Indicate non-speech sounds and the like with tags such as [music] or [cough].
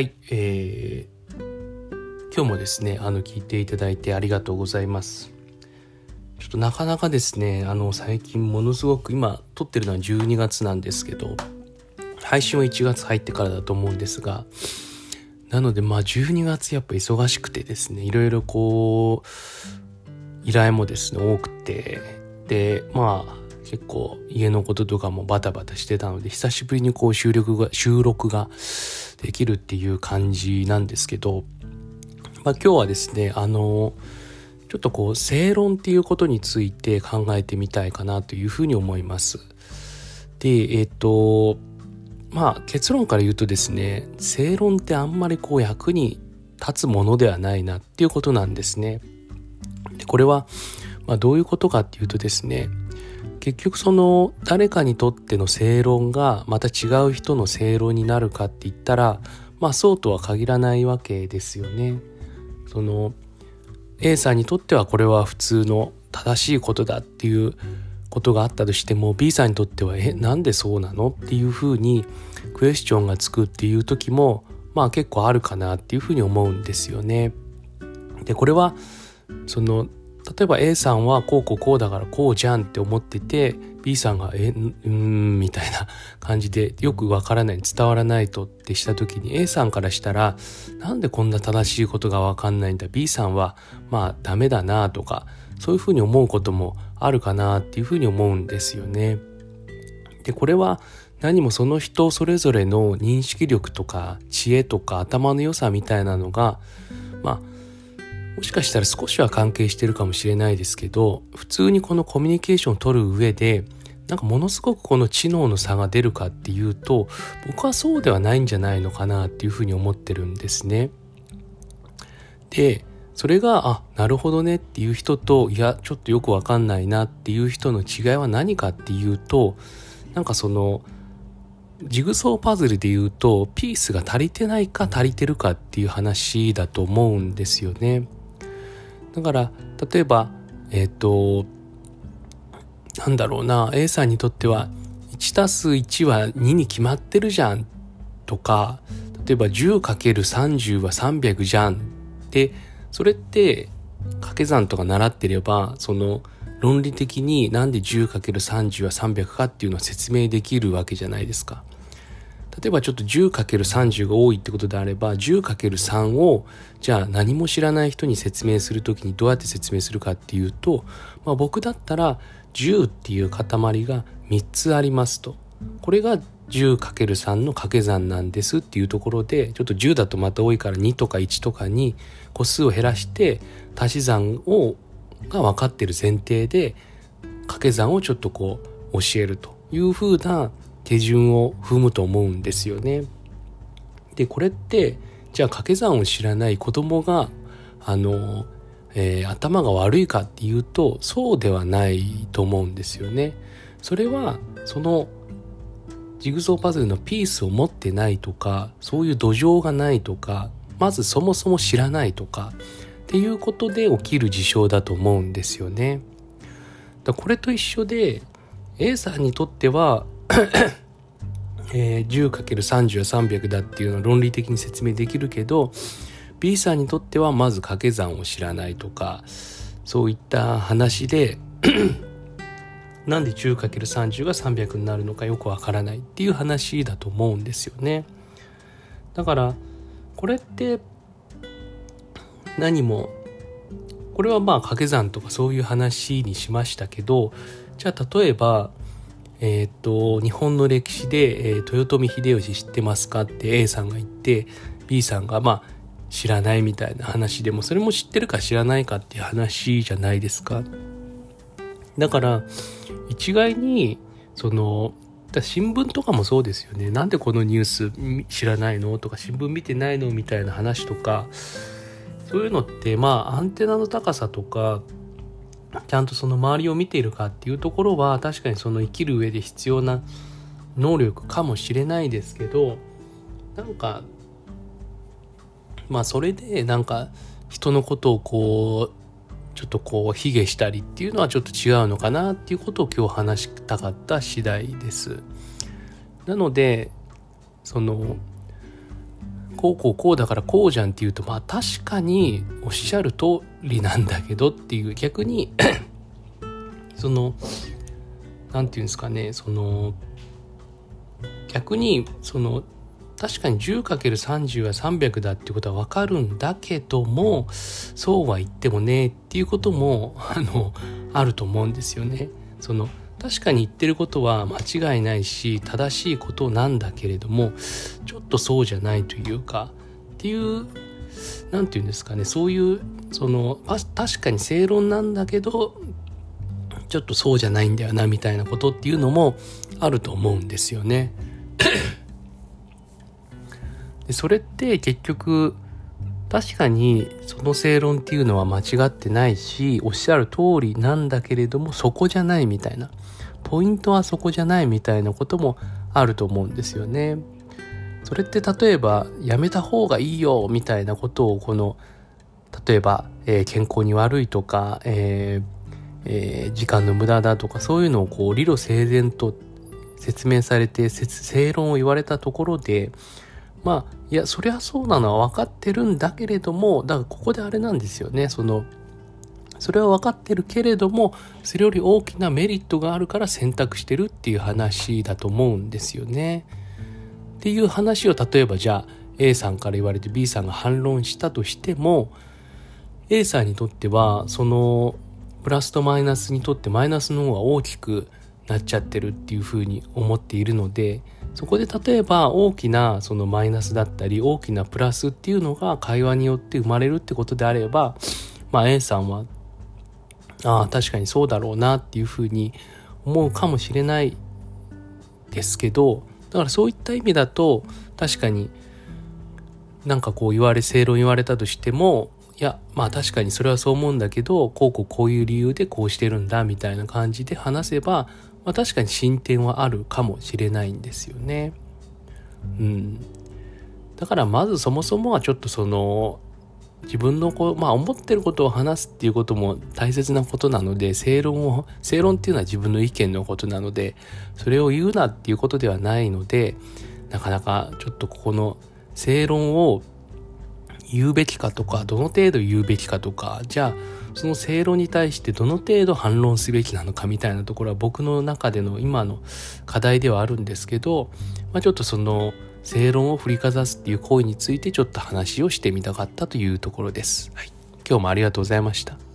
はい、えー、今日もですね、あの、聞いていただいてありがとうございます。ちょっとなかなかですね、あの、最近ものすごく、今、撮ってるのは12月なんですけど、配信は1月入ってからだと思うんですが、なので、まあ、12月やっぱ忙しくてですね、いろいろこう、依頼もですね、多くて、で、まあ、結構家のこととかもバタバタしてたので久しぶりにこう収録が収録ができるっていう感じなんですけど、まあ、今日はですねあのちょっとこう正論っていうことについて考えてみたいかなというふうに思います。でえっ、とまあ結論から言うとですね正論ってあんまりこう役に立つものではないなっていうことなんですね。でこれは、まあ、どういうことかっていうとですね結局その誰かにとっての正論がまた違う人の正論になるかって言ったらまあそうとは限らないわけですよね。その A さんにとってはこれは普通の正しいことだっていうことがあったとしても B さんにとってはえなんでそうなのっていうふうにクエスチョンがつくっていう時もまあ結構あるかなっていうふうに思うんですよね。でこれはその例えば A さんはこうこうこうだからこうじゃんって思ってて B さんが「えうん」みたいな [laughs] 感じでよくわからない伝わらないとってした時に A さんからしたらなんでこんな正しいことがわかんないんだ？B さんはまあダメだなとかそういうふうに思うこともあるかなっていうふうに思うんですよね。でこれは何もその人それぞれの認識力とか知恵とか頭の良さみたいなのがまあもしかしたら少しは関係してるかもしれないですけど普通にこのコミュニケーションを取る上でなんかものすごくこの知能の差が出るかっていうと僕はそうではないんじゃないのかなっていうふうに思ってるんですね。でそれがあなるほどねっていう人といやちょっとよくわかんないなっていう人の違いは何かっていうとなんかそのジグソーパズルで言うとピースが足りてないか足りてるかっていう話だと思うんですよね。だから例えばえっ、ー、となんだろうな A さんにとっては1たす1は2に決まってるじゃんとか例えば 10×30 は300じゃんってそれって掛け算とか習ってればその論理的になんで 10×30 は300かっていうのは説明できるわけじゃないですか。例えばちょっと 10×30 が多いってことであれば 10×3 をじゃあ何も知らない人に説明する時にどうやって説明するかっていうと、まあ、僕だったら10っていう塊が3つありますと。これが 10×3 の掛け算なんですっていうところでちょっと10だとまた多いから2とか1とかに個数を減らして足し算をが分かってる前提で掛け算をちょっとこう教えるというふうな手順を踏むと思うんですよね。でこれってじゃあ掛け算を知らない子供があの、えー、頭が悪いかっていうとそうではないと思うんですよね。それはそのジグソーパズルのピースを持ってないとかそういう土壌がないとかまずそもそも知らないとかっていうことで起きる事象だと思うんですよね。だこれと一緒で A さんにとってはえ、10×30 は300だっていうのは論理的に説明できるけど B さんにとってはまず掛け算を知らないとかそういった話で [clears throat] なんで 10×30 が300になるのかよくわからないっていう話だと思うんですよね。だからこれって何もこれはまあ掛け算とかそういう話にしましたけどじゃあ例えばえー、っと、日本の歴史で、えー、豊臣秀吉知ってますかって A さんが言って、B さんが、まあ、知らないみたいな話でも、それも知ってるか知らないかっていう話じゃないですか。だから、一概に、その、新聞とかもそうですよね。なんでこのニュース知らないの？とか、新聞見てないの？みたいな話とか、そういうのって、まあ、アンテナの高さとか、ちゃんとその周りを見ているかっていうところは確かにその生きる上で必要な能力かもしれないですけどなんかまあそれでなんか人のことをこうちょっとこう卑下したりっていうのはちょっと違うのかなっていうことを今日話したかった次第です。なのでそのこうこうこうだからこうじゃんっていうとまあ確かにおっしゃる通りなんだけどっていう逆に [clears throat] その何て言うんですかねその逆にその確かに 10×30 は300だっていうことは分かるんだけどもそうは言ってもねっていうこともあのあると思うんですよね。その確かに言ってることは間違いないし正しいことなんだけれどもちょっとそうじゃないというかっていう何て言うんですかねそういうその確かに正論なんだけどちょっとそうじゃないんだよなみたいなことっていうのもあると思うんですよね。[coughs] でそれって結局確かにその正論っていうのは間違ってないしおっしゃる通りなんだけれどもそこじゃないみたいなポイントはそこじゃないみたいなこともあると思うんですよね。それって例えばやめた方がいいよみたいなことをこの例えば、えー、健康に悪いとか、えーえー、時間の無駄だとかそういうのをこう理路整然と説明されて正論を言われたところでまあいやそりゃそうなのは分かってるんだけれどもだからここであれなんですよねそのそれは分かってるけれどもそれより大きなメリットがあるから選択してるっていう話だと思うんですよね。っていう話を例えばじゃあ A さんから言われて B さんが反論したとしても A さんにとってはそのプラスとマイナスにとってマイナスの方が大きくなっちゃってるっていうふうに思っているのでそこで例えば大きなそのマイナスだったり大きなプラスっていうのが会話によって生まれるってことであれば、まあ、A さんはああ確かにそうだろうなっていうふうに思うかもしれないですけどだからそういった意味だと確かになんかこう言われ正論言われたとしてもいやまあ確かにそれはそう思うんだけどこうこうこういう理由でこうしてるんだみたいな感じで話せば、まあ、確かに進展はあるかもしれないんですよね。うん、だからまずそもそもはちょっとその自分のこう、まあ、思ってることを話すっていうことも大切なことなので正論を正論っていうのは自分の意見のことなのでそれを言うなっていうことではないのでなかなかちょっとここの正論を言うべきかとかどの程度言うべきかとかじゃあその正論に対してどの程度反論すべきなのかみたいなところは僕の中での今の課題ではあるんですけど、まあ、ちょっとその正論を振りかざすっていう行為についてちょっと話をしてみたかったというところです。はい、今日もありがとうございました。